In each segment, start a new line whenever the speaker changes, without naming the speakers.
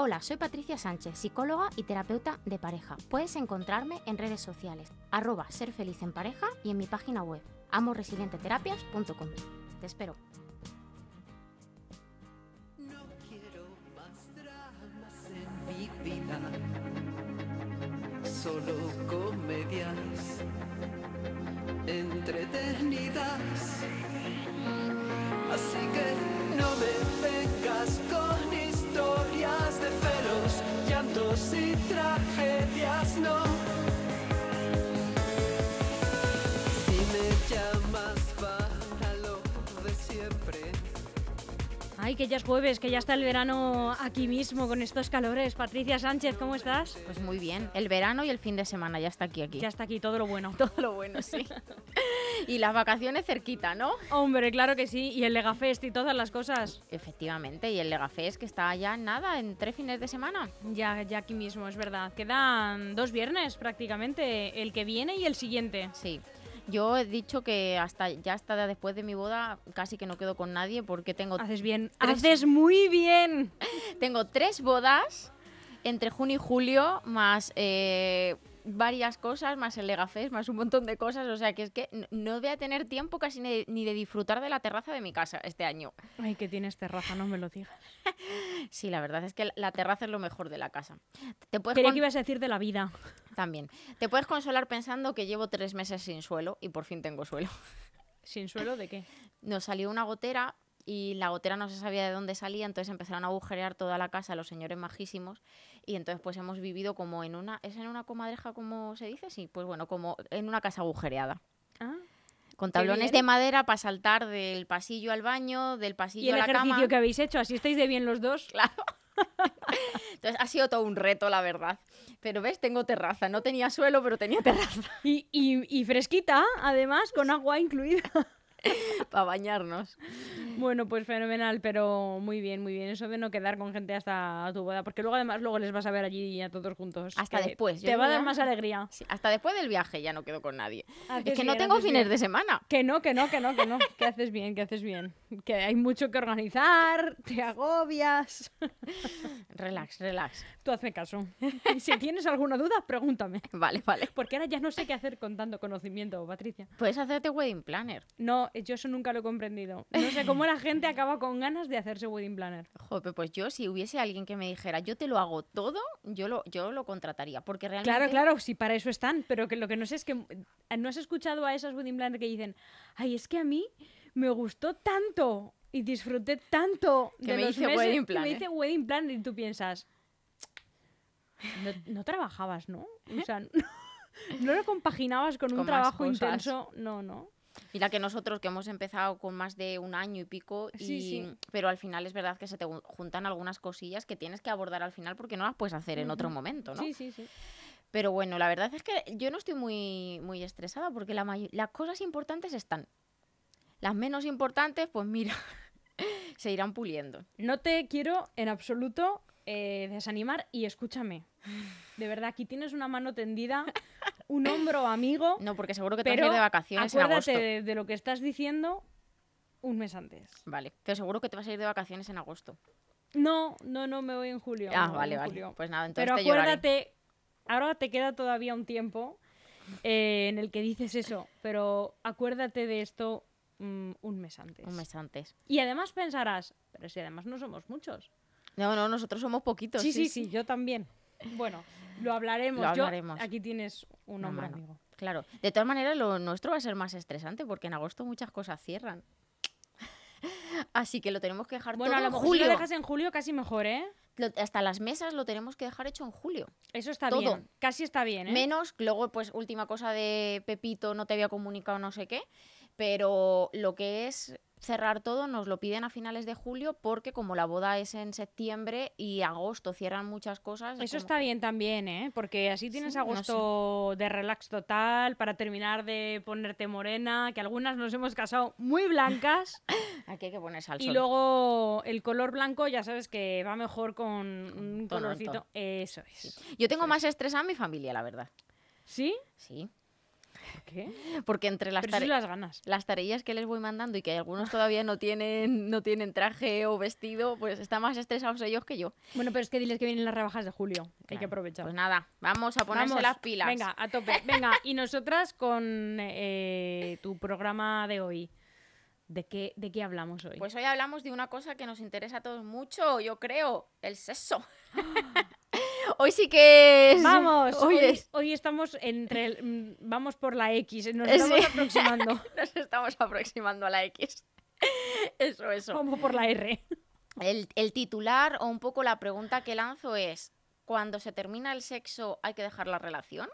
Hola, soy Patricia Sánchez, psicóloga y terapeuta de pareja. Puedes encontrarme en redes sociales, arroba ser feliz en pareja y en mi página web, amoresilienteterapias.com. Te espero.
No quiero más dramas en mi vida, solo comedias entretenidas. Que
ya es jueves, que ya está el verano aquí mismo con estos calores. Patricia Sánchez, ¿cómo estás?
Pues muy bien, el verano y el fin de semana ya está aquí, aquí.
Ya está aquí todo lo bueno.
todo lo bueno, sí. y las vacaciones cerquita, ¿no?
Hombre, claro que sí. Y el Legafest y todas las cosas.
Efectivamente, y el Legafest que está ya nada, en tres fines de semana.
Ya, ya aquí mismo, es verdad. Quedan dos viernes prácticamente, el que viene y el siguiente.
Sí. Yo he dicho que hasta ya hasta después de mi boda casi que no quedo con nadie porque tengo,
Haces bien.
Tres-
Haces muy bien.
tengo tres bodas entre junio y julio, más eh, varias cosas, más el Legafest, más un montón de cosas. O sea que es que no voy a tener tiempo casi ni de, ni de disfrutar de la terraza de mi casa este año.
Ay, que tienes terraza, no me lo digas.
Sí, la verdad es que la terraza es lo mejor de la casa. Te puedes
Quería
con-
que ibas a decir de la vida.
También. Te puedes consolar pensando que llevo tres meses sin suelo y por fin tengo suelo.
¿Sin suelo de qué?
Nos salió una gotera y la gotera no se sabía de dónde salía, entonces empezaron a agujerear toda la casa los señores majísimos y entonces pues hemos vivido como en una... ¿Es en una comadreja como se dice? Sí, pues bueno, como en una casa agujereada.
Ah.
Con tablones de madera para saltar del pasillo al baño, del
Y
pasillo
el
a la
ejercicio
cama.
que habéis hecho, así estáis de bien los dos.
Claro. Entonces ha sido todo un reto, la verdad. Pero ves, tengo terraza. No tenía suelo, pero tenía terraza
Y, y- y fresquita, además, con agua incluida.
para bañarnos.
Bueno, pues fenomenal, pero muy bien, muy bien. Eso de no quedar con gente hasta tu boda, porque luego además luego les vas a ver allí a todos juntos.
Hasta
que
después,
Te va a dar más alegría.
Sí, hasta después del viaje ya no quedo con nadie.
Haces
es que no tengo fines
bien.
de semana.
Que no, que no, que no, que no. Que haces bien, que haces bien. Que hay mucho que organizar, te agobias.
Relax, relax.
Tú hazme caso. Y si tienes alguna duda, pregúntame.
Vale, vale.
Porque ahora ya no sé qué hacer con tanto conocimiento, Patricia.
Puedes hacerte wedding planner.
No, yo eso nunca lo he comprendido. No sé cómo la gente acaba con ganas de hacerse wedding planner.
Joder, pues yo si hubiese alguien que me dijera, yo te lo hago todo, yo lo, yo lo contrataría. Porque realmente...
Claro, claro, sí, para eso están, pero que lo que no sé es que eh, no has escuchado a esas wedding planners que dicen, ay, es que a mí me gustó tanto y disfruté tanto
Que
de
me
los
hice
meses
wedding
que
planner".
me hice wedding planner y tú piensas, no, no trabajabas, ¿no? O sea, no, no lo compaginabas con un
Con
trabajo
cosas.
intenso, no, no.
Mira que nosotros que hemos empezado con más de un año y pico, y...
Sí, sí.
pero al final es verdad que se te ju- juntan algunas cosillas que tienes que abordar al final porque no las puedes hacer en otro momento, ¿no?
Sí, sí, sí.
Pero bueno, la verdad es que yo no estoy muy, muy estresada porque la las cosas importantes están. Las menos importantes, pues mira, se irán puliendo.
No te quiero en absoluto eh, desanimar y escúchame. De verdad, aquí tienes una mano tendida, un hombro amigo.
No, porque seguro que te vas a ir de vacaciones en
acuérdate
agosto.
de, de lo que estás diciendo un mes antes.
Vale, pero seguro que te vas a ir de vacaciones en agosto.
No, no, no, me voy en julio.
ah, vale, vale.
julio.
Pues nada, entonces
Pero
te lloraré.
acuérdate, ahora te queda todavía un tiempo eh, en el que dices eso, pero acuérdate de esto mm, un mes antes.
Un mes antes.
Y además pensarás, pero si además no somos muchos.
No, no, nosotros somos poquitos.
Sí, sí, sí, yo también. Bueno, lo hablaremos.
Lo
Yo-
hablaremos.
aquí tienes un hombre amigo.
Claro. De todas maneras, lo nuestro va a ser más estresante porque en agosto muchas cosas cierran. Así que lo tenemos que dejar
Bueno,
todo
a lo
en
si lo dejas en julio casi mejor, ¿eh?
Lo- hasta las mesas lo tenemos que dejar hecho en julio.
Eso está
Todo.
bien. Casi está bien, ¿eh?
Menos, luego, pues, última cosa de Pepito, no te había comunicado no sé qué. Pero lo que es cerrar todo, nos lo piden a finales de julio porque como la boda es en septiembre y agosto cierran muchas cosas. es
Eso está bien también, ¿eh? Porque así tienes
Sí, no sé.
agosto de relax total para terminar de ponerte morena, que algunas nos hemos casado muy blancas
Aquí hay que ponerse al
y
sol.
luego el color blanco ya sabes que va mejor con un colorcito. Eso es.
Yo tengo más estrés a mi familia, la verdad.
¿Sí?
Sí.
¿Por qué?
Porque entre las,
Pero las ganas.
las tareas que les voy mandando y que algunos todavía no tienen, no tienen traje o vestido, pues están más estresados ellos que yo.
Bueno, pero es que diles que vienen las rebajas de julio. Hay que aprovechar.
Pues nada, vamos a ponerse
Vamos,
las pilas.
Venga, a tope. Venga, y nosotras con eh, tu programa de hoy. ¿De qué, ¿De qué hablamos hoy?
Pues hoy hablamos de una cosa que nos interesa a todos mucho, yo creo, el sexo. hoy sí que es...
Vamos,
hoy
hoy,
es-
hoy estamos entre el- mm, vamos por la X, nos
Eh,
estamos
sí.
aproximando.
Nos estamos aproximando a la X. Eso, eso.
Vamos por la R.
El, el titular o un poco la pregunta que lanzo es, ¿cuando se termina el sexo hay que dejar la relación?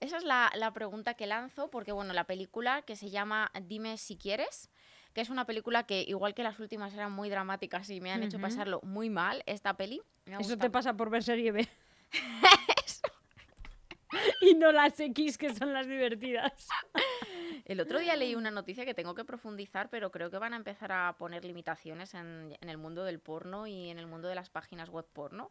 Esa es la, la pregunta que lanzo porque, bueno, la película que se llama Dime si quieres, que es una película que, igual que las últimas, eran muy dramáticas y me han hecho pasarlo muy mal, esta peli.
Eso te pasa por ver serie B. y no las X que son las divertidas.
El otro día leí una noticia que tengo que profundizar, pero creo que van a empezar a poner limitaciones en, en el mundo del porno y en el mundo de las páginas web porno.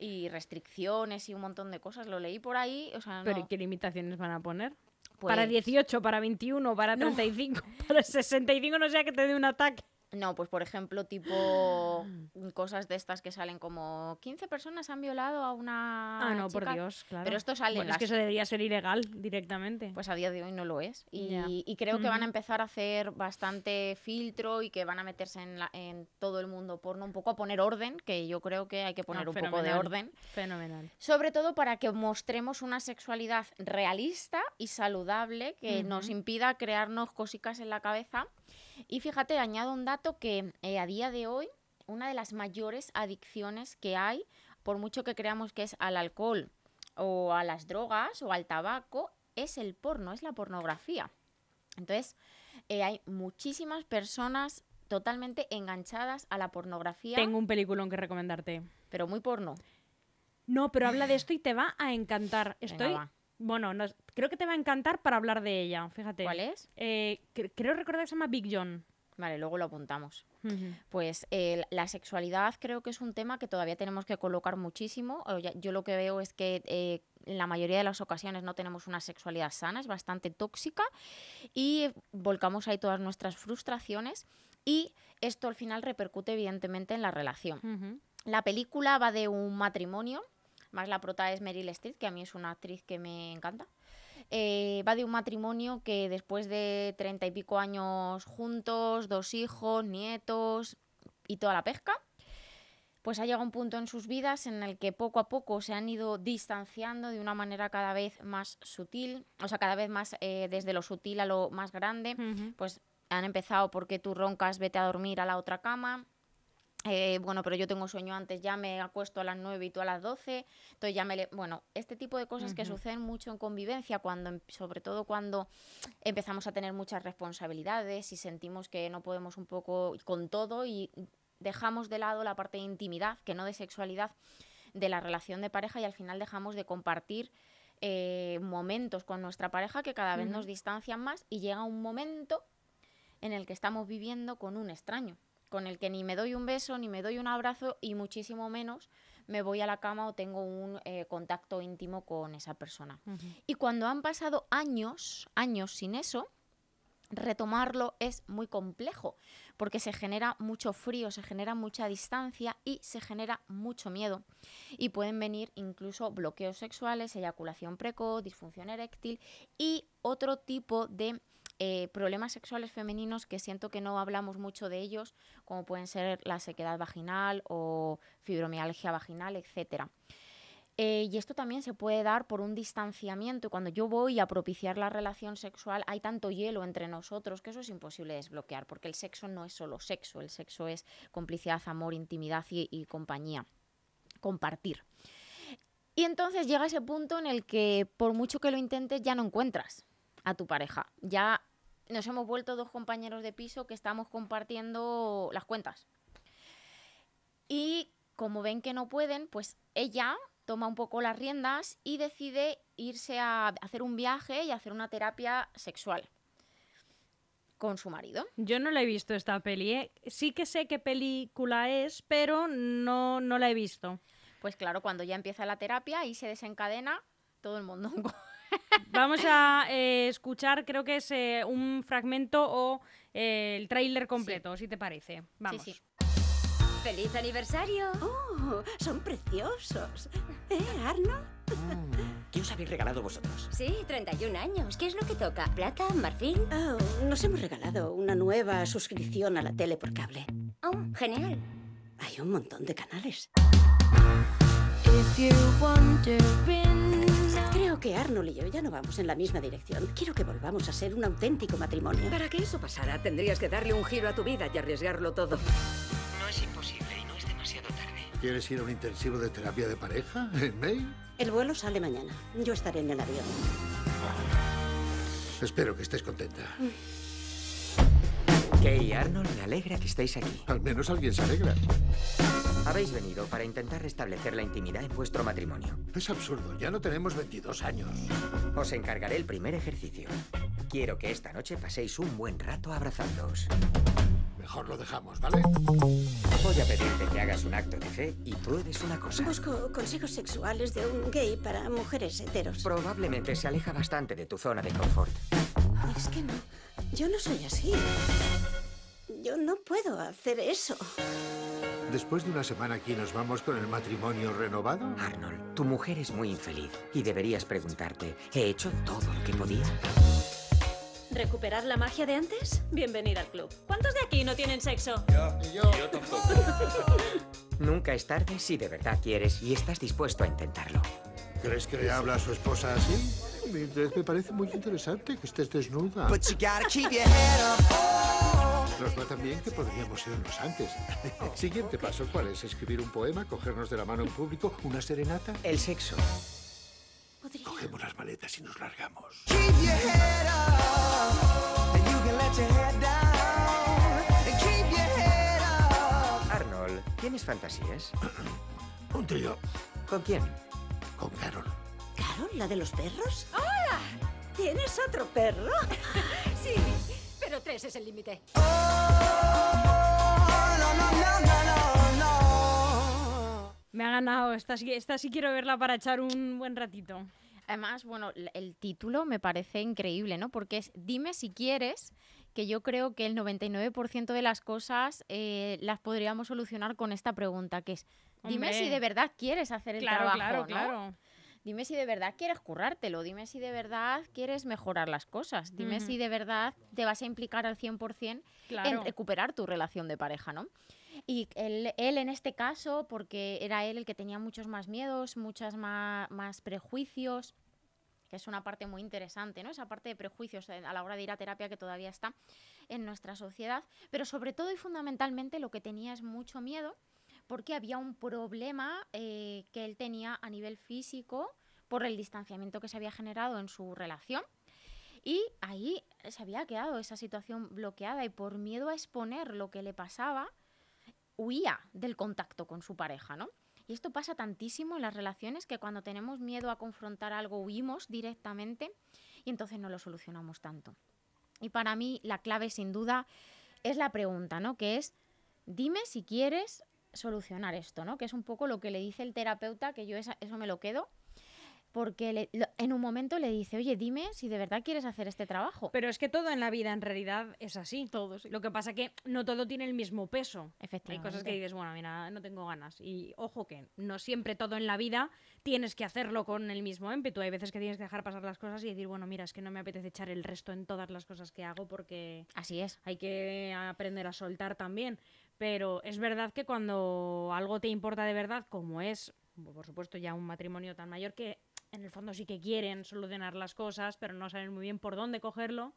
Y restricciones y un montón de cosas. Lo leí por ahí. O sea,
Pero ¿y qué limitaciones van a poner? Para
pues-
18, para 21, para 35, para 65, no sea que te dé un ataque.
No, pues por ejemplo, tipo cosas de estas que salen como 15 personas han violado a una
Ah, no, por
chica".
Dios, claro.
Pero esto sale en
Bueno, es que
las-
eso debería ser ilegal directamente.
Pues a día de hoy no lo es. Y, creo que van a empezar a hacer bastante filtro y que van a meterse en, la- en todo el mundo porno, un poco a poner orden, que yo creo que hay que poner
Ah,
un poco de orden.
Fenomenal.
Sobre todo para que mostremos una sexualidad realista y saludable que nos impida crearnos cositas en la cabeza. Y fíjate, añado un dato que eh, a día de hoy una de las mayores adicciones que hay, por mucho que creamos que es al alcohol o a las drogas o al tabaco, es el porno, es la pornografía. Entonces, eh, hay muchísimas personas totalmente enganchadas a la pornografía,
Tengo un peliculón que recomendarte.
pero muy porno.
No, pero habla de esto y te va a encantar.
Venga,
Estoy.
va.
Bueno, no- creo que te va a encantar para hablar de ella. Fíjate.
¿Cuál es?
Eh, cre- creo recordar que se llama Big John.
Vale, luego lo apuntamos. Pues eh, la sexualidad creo que es un tema que todavía tenemos que colocar muchísimo. Yo lo que veo es que eh, en la mayoría de las ocasiones no tenemos una sexualidad sana, es bastante tóxica y volcamos ahí todas nuestras frustraciones y esto al final repercute evidentemente en la relación. La película va de un matrimonio, más la prota es Meryl Streep, que a mí es una actriz que me encanta. Eh, va de un matrimonio que después de treinta y pico años juntos, dos hijos, nietos y toda la pesca, pues ha llegado un punto en sus vidas en el que poco a poco se han ido distanciando de una manera cada vez más sutil, o sea, cada vez más eh, desde lo sutil a lo más grande pues han empezado porque tú roncas, vete a dormir a la otra cama. Eh, bueno, pero yo tengo sueño antes, ya me acuesto a las 9 y tú a las 12. Entonces ya me... le- Bueno, este tipo de cosas que suceden mucho en convivencia, cuando, em- sobre todo cuando empezamos a tener muchas responsabilidades y sentimos que no podemos un poco con todo y dejamos de lado la parte de intimidad, que no de sexualidad, de la relación de pareja y al final dejamos de compartir eh, momentos con nuestra pareja que cada vez nos distancian más y llega un momento en el que estamos viviendo con un extraño, con el que ni me doy un beso, ni me doy un abrazo y muchísimo menos me voy a la cama o tengo un eh, contacto íntimo con esa persona. Y cuando han pasado años, años sin eso, retomarlo es muy complejo, porque se genera mucho frío, se genera mucha distancia y se genera mucho miedo. Y pueden venir incluso bloqueos sexuales, eyaculación precoz, disfunción eréctil y otro tipo de eh, problemas sexuales femeninos que siento que no hablamos mucho de ellos, como pueden ser la sequedad vaginal o fibromialgia vaginal, etcétera. Eh, y esto también se puede dar por un distanciamiento. Cuando yo voy a propiciar la relación sexual, hay tanto hielo entre nosotros que eso es imposible desbloquear, porque el sexo no es solo sexo, el sexo es complicidad, amor, intimidad y, y compañía, compartir. Y entonces llega ese punto en el que por mucho que lo intentes ya no encuentras a tu pareja. Ya nos hemos vuelto dos compañeros de piso que estamos compartiendo las cuentas. Y como ven que no pueden, pues ella toma un poco las riendas y decide irse a hacer un viaje y hacer una terapia sexual con su marido.
Yo no la he visto esta peli, ¿eh? Sí que sé qué película es, pero no, no la he visto.
Pues claro, cuando ya empieza la terapia y se desencadena todo el mundo.
Vamos a eh, escuchar, creo que es eh, un fragmento o eh, el tráiler completo, si te parece. Vamos.
Sí, sí.
¡Feliz aniversario!
Oh, son preciosos. ¿Eh, Arno?
¿Qué os habéis regalado vosotros?
Sí, 31 años. ¿Qué es lo que toca? ¿Plata? ¿Marfil?
Oh, nos hemos regalado una nueva suscripción a la tele por cable.
Oh, genial.
Hay un montón de canales. Creo que Arnold y yo ya no vamos en la misma dirección. Quiero que volvamos a ser un auténtico matrimonio.
Para que eso pasara, tendrías que darle un giro a tu vida y arriesgarlo todo.
No es imposible y no es demasiado tarde.
¿Quieres ir a un intensivo de terapia de pareja en May?
El vuelo sale mañana. Yo estaré en el avión.
Espero que estés contenta.
Kay y Arnold, me alegra que estéis aquí.
Al menos alguien se alegra.
Habéis venido para intentar restablecer la intimidad en vuestro matrimonio.
Es absurdo, ya no tenemos 22 años.
Os encargaré el primer ejercicio. Quiero que esta noche paséis un buen rato abrazándoos.
Mejor lo dejamos, ¿vale?
Voy a pedirte que hagas un acto de fe y pruebes una cosa.
Busco consejos sexuales de un gay para mujeres heteros.
Probablemente se aleja bastante de tu zona de confort.
Es que no. Yo no soy así. Yo no puedo hacer eso.
Después de una semana aquí nos vamos con el matrimonio renovado.
Arnold, tu mujer es muy infeliz y deberías preguntarte, ¿he hecho todo lo que podía?
¿Recuperar la magia de antes? Bienvenida al club. ¿Cuántos de aquí no tienen sexo?
Nunca es tarde si de verdad quieres y estás dispuesto a intentarlo.
¿Crees que le habla a su esposa así? Me parece muy interesante que estés desnuda. Nos va tan bien que podríamos irnos antes. Siguiente paso, ¿cuál es? ¿Escribir un poema? ¿Cogernos de la mano en público? ¿Una serenata?
El sexo.
Podría.
Cogemos las maletas y nos largamos.
Arnold, ¿tienes fantasías?
Un trío
¿Con quién?
con Carol.
¿Carol, la de los perros?
¿Tienes otro perro?
Sí, pero tres es el límite.
Oh, no, no, no, no, no, no.
Me ha ganado. Esta, sí- esta sí quiero verla para echar un buen ratito.
Además, bueno, el título me parece increíble, ¿no? Porque es Dime si quieres, que yo creo que el 99% de las cosas eh, las podríamos solucionar con esta pregunta, que es Dime si de verdad quieres hacer el
Claro,
trabajo,
claro,
¿no?
claro.
Dime si de verdad quieres currártelo, dime si de verdad quieres mejorar las cosas, dime si de verdad te vas a implicar al 100%
Claro.
en recuperar tu relación de pareja, ¿no? Y él, él en este caso, porque era él el que tenía muchos más miedos, muchas más, más prejuicios, que es una parte muy interesante, ¿no? Esa parte de prejuicios a la hora de ir a terapia que todavía está en nuestra sociedad, pero sobre todo y fundamentalmente lo que tenía es mucho miedo porque había un problema eh, que él tenía a nivel físico por el distanciamiento que se había generado en su relación. Y ahí se había quedado esa situación bloqueada y por miedo a exponer lo que le pasaba, huía del contacto con su pareja, ¿no? Y esto pasa tantísimo en las relaciones que cuando tenemos miedo a confrontar algo huimos directamente y entonces no lo solucionamos tanto. Y para mí la clave sin duda es la pregunta, ¿no? Que es, dime si quieres solucionar esto, ¿no? Que es un poco lo que le dice el terapeuta, que yo esa- eso me lo quedo, porque le- lo- en un momento le dice, oye, dime si de verdad quieres hacer este trabajo.
Pero es que todo en la vida en realidad es así. Todo. Lo que pasa que no todo tiene el mismo peso. Hay
Efectivamente.
cosas que dices, bueno, mira, no tengo ganas. Y ojo que no siempre todo en la vida tienes que hacerlo con el mismo ímpetu. Hay veces que tienes que dejar pasar las cosas y decir, bueno, mira, es que no me apetece echar el resto en todas las cosas que hago porque
Así es.
hay que aprender a soltar también. Pero es verdad que cuando algo te importa de verdad, como es, por supuesto, ya un matrimonio tan mayor que en el fondo sí que quieren solucionar las cosas, pero no saben muy bien por dónde cogerlo,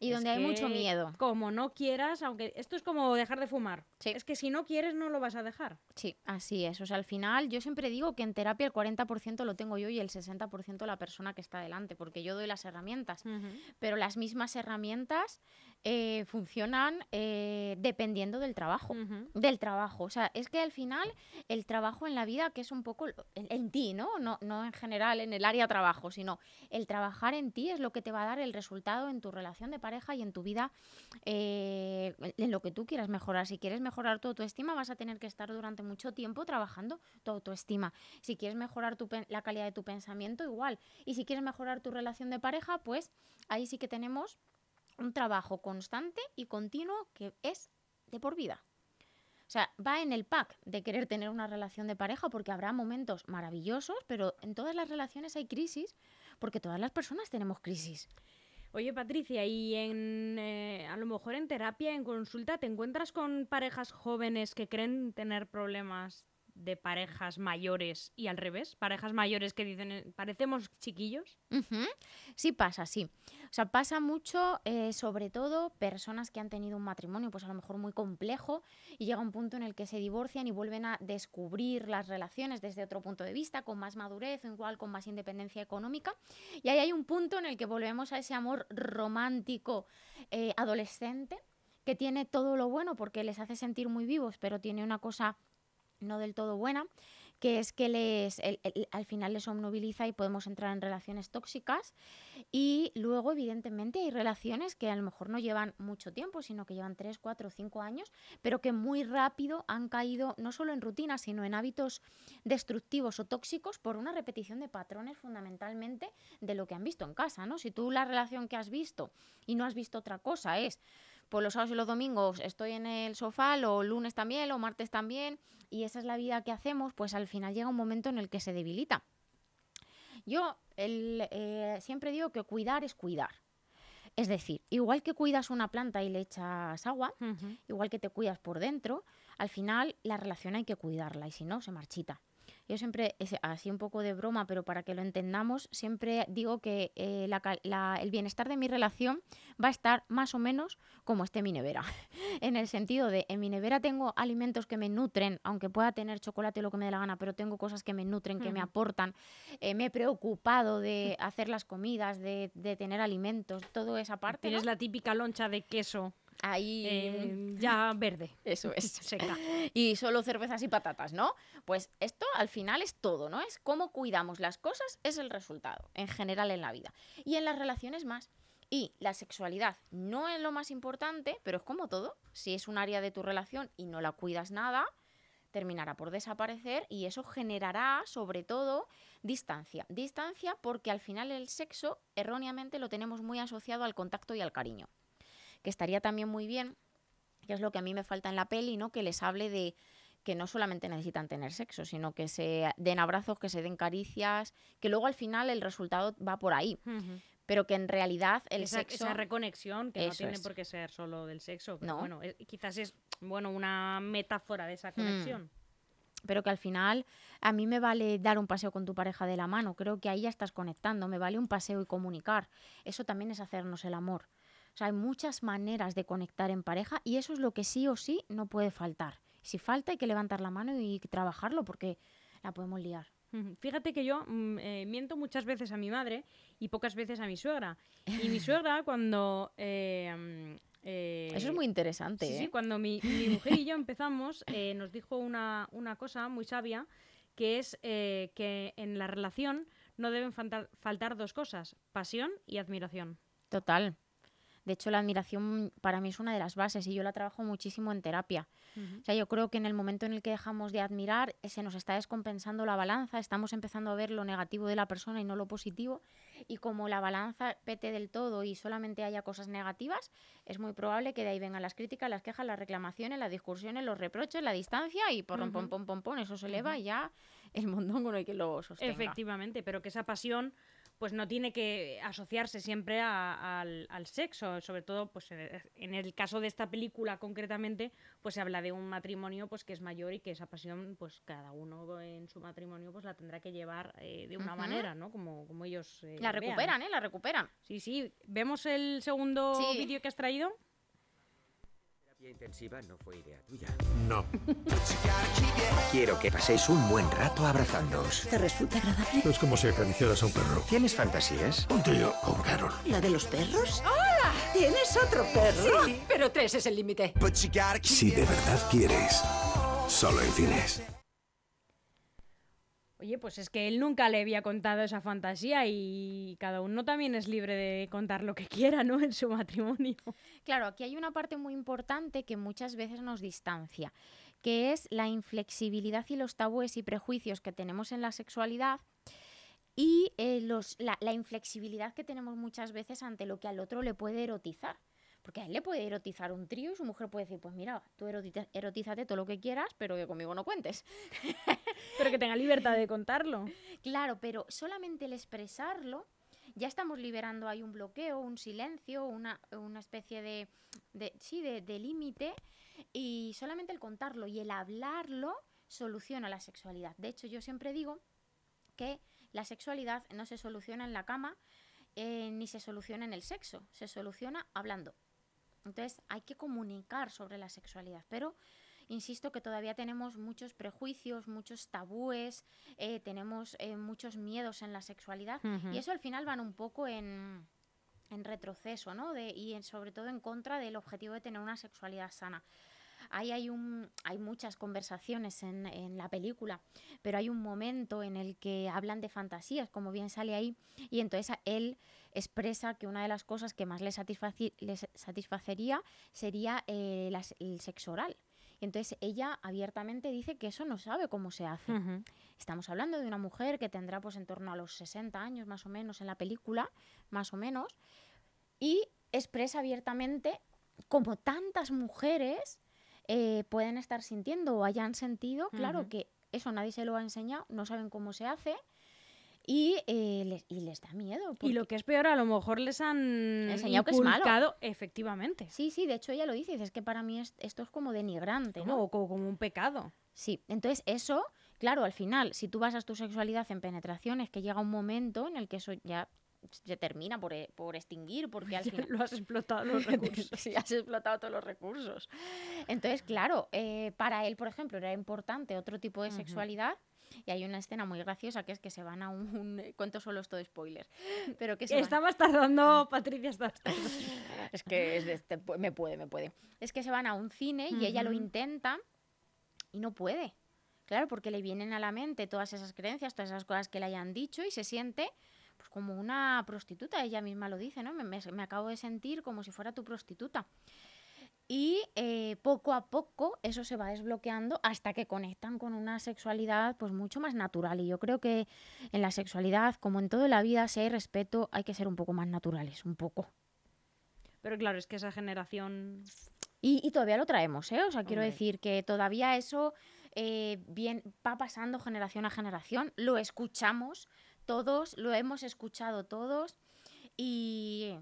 Y donde hay mucho miedo.
Como no quieras, aunque esto es como dejar de fumar.
Sí.
Es que si no quieres, no lo vas a dejar.
Sí, así es. O sea, al final yo siempre digo que en terapia el 40% lo tengo yo y el 60% la persona que está delante, porque yo doy las herramientas. Pero las mismas herramientas eh, funcionan eh, dependiendo del trabajo. Del trabajo. O sea, es que al final el trabajo en la vida, que es un poco en, en ti, ¿no? ¿no? No en general en el área trabajo, sino el trabajar en ti es lo que te va a dar el resultado en tu relación de pareja y en tu vida, eh, en lo que tú quieras mejorar. Si quieres mejorar tu autoestima, vas a tener que estar durante mucho tiempo trabajando tu autoestima. Si quieres mejorar tu la calidad de tu pensamiento, igual. Y si quieres mejorar tu relación de pareja, pues ahí sí que tenemos un trabajo constante y continuo que es de por vida. O sea, va en el pack de querer tener una relación de pareja porque habrá momentos maravillosos, pero en todas las relaciones hay crisis porque todas las personas tenemos crisis.
Oye, Patricia, y en, eh, a lo mejor en terapia, en consulta, ¿te encuentras con parejas jóvenes que creen tener problemas de parejas mayores y al revés? Parejas mayores que dicen, eh, parecemos chiquillos.
Sí pasa, sí. O sea, pasa mucho, eh, sobre todo personas que han tenido un matrimonio, pues a lo mejor muy complejo, y llega un punto en el que se divorcian y vuelven a descubrir las relaciones desde otro punto de vista, con más madurez, igual con más independencia económica. Y ahí hay un punto en el que volvemos a ese amor romántico eh, adolescente, que tiene todo lo bueno porque les hace sentir muy vivos, pero tiene una cosa no del todo buena, que es que les, al final les obnubiliza y podemos entrar en relaciones tóxicas. Y luego, evidentemente, hay relaciones que a lo mejor no llevan mucho tiempo, sino que llevan 3, 4, 5 años, pero que muy rápido han caído no solo en rutinas, sino en hábitos destructivos o tóxicos por una repetición de patrones fundamentalmente de lo que han visto en casa, ¿no? Si tú la relación que has visto y no has visto otra cosa es pues los sábados y los domingos estoy en el sofá, o lunes también, o martes también, y esa es la vida que hacemos, pues al final llega un momento en el que se debilita. Yo el, eh, siempre digo que cuidar es cuidar. Es decir, igual que cuidas una planta y le echas agua, igual que te cuidas por dentro, al final la relación hay que cuidarla y si no, se marchita. Yo siempre, así un poco de broma, pero para que lo entendamos, siempre digo que eh, la cal- la- el bienestar de mi relación va a estar más o menos como esté mi nevera. en el sentido de, en mi nevera tengo alimentos que me nutren, aunque pueda tener chocolate o lo que me dé la gana, pero tengo cosas que me nutren, que me aportan. Eh, me he preocupado de hacer las comidas, de, de tener alimentos, toda esa parte.
Tienes
¿no?
la típica loncha de queso
Ahí.
eh, ya verde.
Eso es.
Seca.
y solo cervezas y patatas, ¿no? Pues esto al final es todo, ¿no? Es cómo cuidamos las cosas, es el resultado, en general en la vida. Y en las relaciones más. Y la sexualidad no es lo más importante, pero es como todo. Si es un área de tu relación y no la cuidas nada, terminará por desaparecer y eso generará, sobre todo, distancia. Distancia porque al final el sexo erróneamente lo tenemos muy asociado al contacto y al cariño. Que estaría también muy bien que es lo que a mí me falta en la peli, ¿no? Que les hable de que no solamente necesitan tener sexo, sino que se den abrazos, que se den caricias, que luego al final el resultado va por ahí, pero que en realidad el
esa,
sexo...
esa reconexión que no tiene
es.
por qué ser solo del sexo. Pero
No.
bueno, es- quizás es bueno una metáfora de esa
Hmm.
conexión.
pero que al final a mí me vale dar un paseo con tu pareja de la mano, creo que ahí ya estás conectando, me vale un paseo y comunicar, eso también es hacernos el amor. O sea, hay muchas maneras de conectar en pareja y eso es lo que sí o sí no puede faltar. Si falta hay que levantar la mano y trabajarlo porque la podemos liar.
Fíjate que yo mm, eh, miento muchas veces a mi madre y pocas veces a mi suegra. Y mi suegra cuando... eh, mm, eh,
Eso es muy interesante.
Sí, sí,
¿eh?
cuando mi, mi mujer y yo empezamos, eh, nos dijo una, una cosa muy sabia, que es que en la relación no deben faltar, faltar dos cosas, pasión y admiración.
Total. De hecho, la admiración para mí es una de las bases y yo la trabajo muchísimo en terapia. O sea, yo creo que en el momento en el que dejamos de admirar, eh, se nos está descompensando la balanza, estamos empezando a ver lo negativo de la persona y no lo positivo. Y como la balanza pete del todo y solamente haya cosas negativas, es muy probable que de ahí vengan las críticas, las quejas, las reclamaciones, las discusiones, los reproches, la distancia y por pom,
Ujú.
pom, pom, pom, eso se eleva y ya el mondongo no hay que lo sostenga.
Efectivamente, pero que esa pasión pues no tiene que asociarse siempre a- al, al sexo. Sobre todo, pues en el, caso de esta película concretamente, pues se habla de un matrimonio pues que es mayor y que esa pasión, pues cada uno en su matrimonio pues la tendrá que llevar eh, de una manera, ¿no? Como, como ellos eh,
La
vean.
recuperan, ¿eh? La recuperan.
Sí, sí. ¿Vemos el segundo
Sí.
vídeo que has traído?
Terapia intensiva no fue idea tuya.
No.
Quiero que paséis un buen rato abrazándoos.
¿Te resulta agradable?
Es como si acariciaras a un perro.
¿Tienes fantasías?
Un tío con Carol.
¿La de los perros?
¿Tienes otro perro? Pero tres es el límite.
Si de verdad quieres, solo en cines.
Oye, pues es que él nunca le había contado esa fantasía y cada uno también es libre de contar lo que quiera, ¿no? En su matrimonio.
Claro, aquí hay una parte muy importante que muchas veces nos distancia, que es la inflexibilidad y los tabúes y prejuicios que tenemos en la sexualidad y eh, los, la, la inflexibilidad que tenemos muchas veces ante lo que al otro le puede erotizar. Porque a él le puede erotizar un trío y su mujer puede decir, pues mira, tú erotiza- erotízate todo lo que quieras, pero que conmigo no cuentes.
Pero que tenga libertad de contarlo.
Claro, pero solamente el expresarlo, ya estamos liberando ahí un bloqueo, un silencio, una, una especie de, de- sí, de, de límite, y solamente el contarlo y el hablarlo soluciona la sexualidad. De hecho, yo siempre digo que la sexualidad no se soluciona en la cama eh, ni se soluciona en el sexo, se soluciona hablando. Entonces hay que comunicar sobre la sexualidad, pero insisto que todavía tenemos muchos prejuicios, muchos tabúes, eh, tenemos eh, muchos miedos en la sexualidad y eso al final van un poco en, en retroceso, ¿no? De- y en- sobre todo en contra del objetivo de tener una sexualidad sana. Ahí hay, un, hay muchas conversaciones en, en la película, pero hay un momento en el que hablan de fantasías, como bien sale ahí, y entonces él expresa que una de las cosas que más le, le sa- satisfacería sería eh, las- el sexo oral. Y entonces ella abiertamente dice que eso no sabe cómo se hace.
Ujú.
Estamos hablando de una mujer que tendrá pues en torno a los 60 años más o menos en la película, más o menos, y expresa abiertamente como tantas mujeres eh, pueden estar sintiendo o hayan sentido, claro
Ujú.
que eso nadie se lo ha enseñado, no saben cómo se hace y, eh, les, y les da miedo.
Y lo que es peor, a lo mejor les han
Enseñado que es malo.
efectivamente.
Sí, sí, de hecho ella lo dice, es que para mí es- esto es como denigrante, ¿no?
Como, como, como un pecado.
Sí, entonces eso, claro, al final, si tú basas tu sexualidad en penetraciones, que llega un momento en el que eso ya se termina por, e- por extinguir, porque al final...
lo has explotado los recursos.
Sí, has explotado todos los recursos. Entonces, claro, eh, para él, por ejemplo, era importante otro tipo de
Ujú.
sexualidad. Y hay una escena muy graciosa que es que se van a un... un- cuento solo esto de spoiler. Pero que se van-
Estabas tardando, Patricia, estabas tardando.
es que es de este- me puede, me puede. Es que se van a un cine y ella lo intenta y no puede. Claro, porque le vienen a la mente todas esas creencias, todas esas cosas que le hayan dicho y se siente como una prostituta, ella misma lo dice, ¿no? Me, me- me acabo de sentir como si fuera tu prostituta. Y eh, poco a poco eso se va desbloqueando hasta que conectan con una sexualidad pues mucho más natural. Y yo creo que en la sexualidad, como en toda la vida, si hay respeto, hay que ser un poco más naturales, un poco.
Pero claro, es que esa generación...
Y, y todavía lo traemos, ¿eh? O sea, quiero
Hombre.
decir que todavía eso eh, bien, va pasando generación a generación. Lo escuchamos todos, lo hemos escuchado todos. Y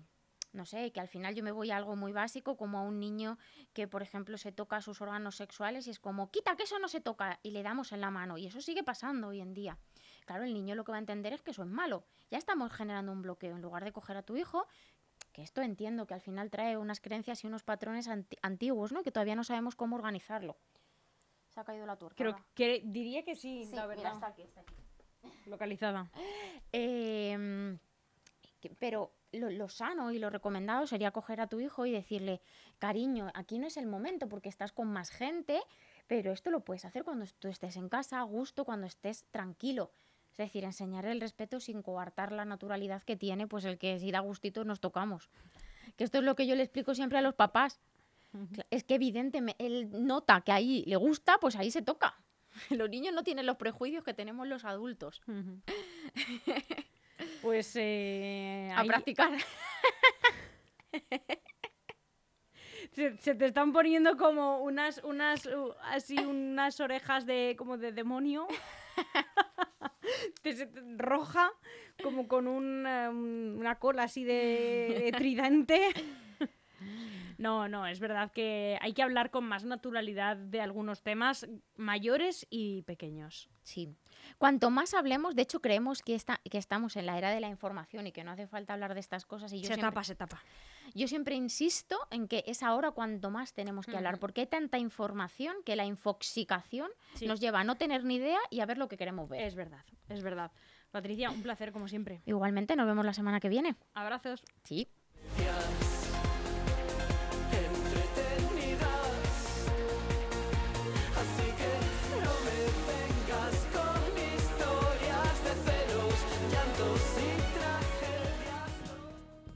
no sé, que al final yo me voy a algo muy básico, como a un niño que, por ejemplo, se toca sus órganos sexuales y es como, quita que eso no se toca, y le damos en la mano. Y eso sigue pasando hoy en día. Claro, el niño lo que va a entender es que eso es malo. Ya estamos generando un bloqueo. En lugar de coger a tu hijo, que esto entiendo que al final trae unas creencias y unos patrones anti- antiguos, ¿no? Que todavía no sabemos cómo organizarlo. Se ha caído la turca.
Creo que diría que sí,
Sí,
la
mira,
verdad.
está aquí, está aquí.
Localizada.
Que- pero lo, lo sano y lo recomendado sería coger a tu hijo y decirle, cariño, aquí no es el momento porque estás con más gente, pero esto lo puedes hacer cuando tú estés en casa, a gusto, cuando estés tranquilo. Es decir, enseñar el respeto sin coartar la naturalidad que tiene, pues el que si da gustito nos tocamos. Que esto es lo que yo le explico siempre a los papás. Es que evidentemente él nota que ahí le gusta, pues ahí se toca. Los niños no tienen los prejuicios que tenemos los adultos.
Pues eh,
A
ahí
practicar.
se, se te están poniendo como unas, unas, uh, así unas orejas de como de demonio. te- se- te- roja, como con un, eh, un- una cola así de, de tridente. No, no, es verdad que hay que hablar con más naturalidad de algunos temas mayores y pequeños.
Sí. Cuanto más hablemos, de hecho creemos que, esta- que estamos en la era de la información y que no hace falta hablar de estas cosas. Y yo
se
siempre,
tapa, se tapa.
yo siempre insisto en que es ahora cuanto más tenemos que hablar, porque hay tanta información que la infoxicación
Sí.
nos lleva a no tener ni idea y a ver lo que queremos ver.
Es verdad, es verdad. Patricia, un placer como siempre.
Igualmente, nos vemos la semana que viene.
Abrazos.
Sí.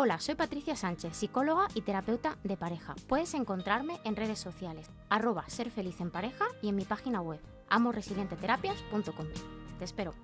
Hola, soy Patricia Sánchez, psicóloga y terapeuta de pareja. Puedes encontrarme en redes sociales, arroba ser feliz en pareja y en mi página web, amoresilienteterapias.com. Te espero.